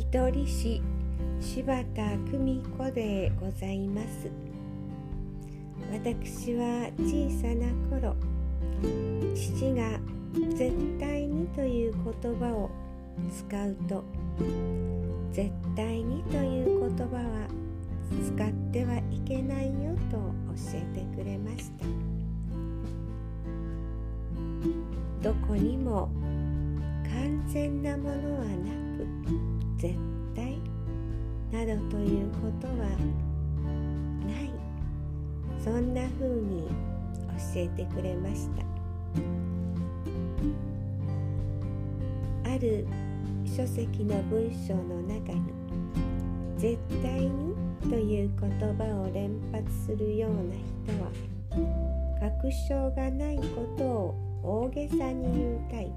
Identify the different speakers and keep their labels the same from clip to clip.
Speaker 1: 見取り師柴田久美子でございます。私は小さな頃父が「絶対に」という言葉を使うと「絶対に」という言葉は使ってはいけないよと教えてくれました。どこにも完全なものはなくなどということはない。そんな風に教えてくれました。ある書籍の文章の中に「絶対に」という言葉を連発するような人は確証がないことを大げさに言うタイプ。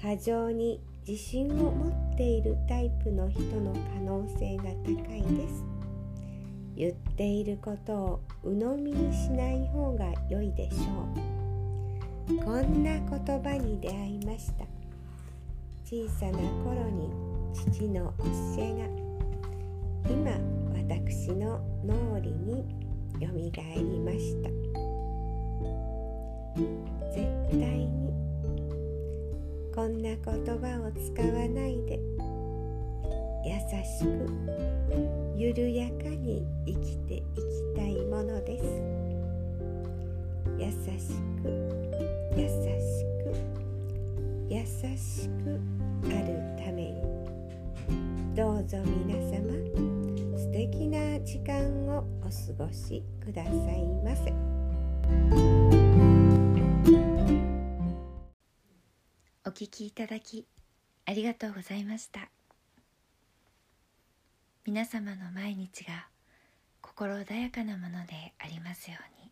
Speaker 1: 過剰に自信を持っているタイプの人の可能性が高いです。言っていることを鵜呑みにしない方が良いでしょう。こんな言葉に出会いました。小さな頃に父の教えが今私の脳裏によみがえりました。な言葉を使わないで優しく緩やかに生きていきたいものです優しく優しく優しくあるためにどうぞ皆様素敵な時間をお過ごしくださいませ。
Speaker 2: お聞きいただきありがとうございました。皆様の毎日が心穏やかなものでありますように。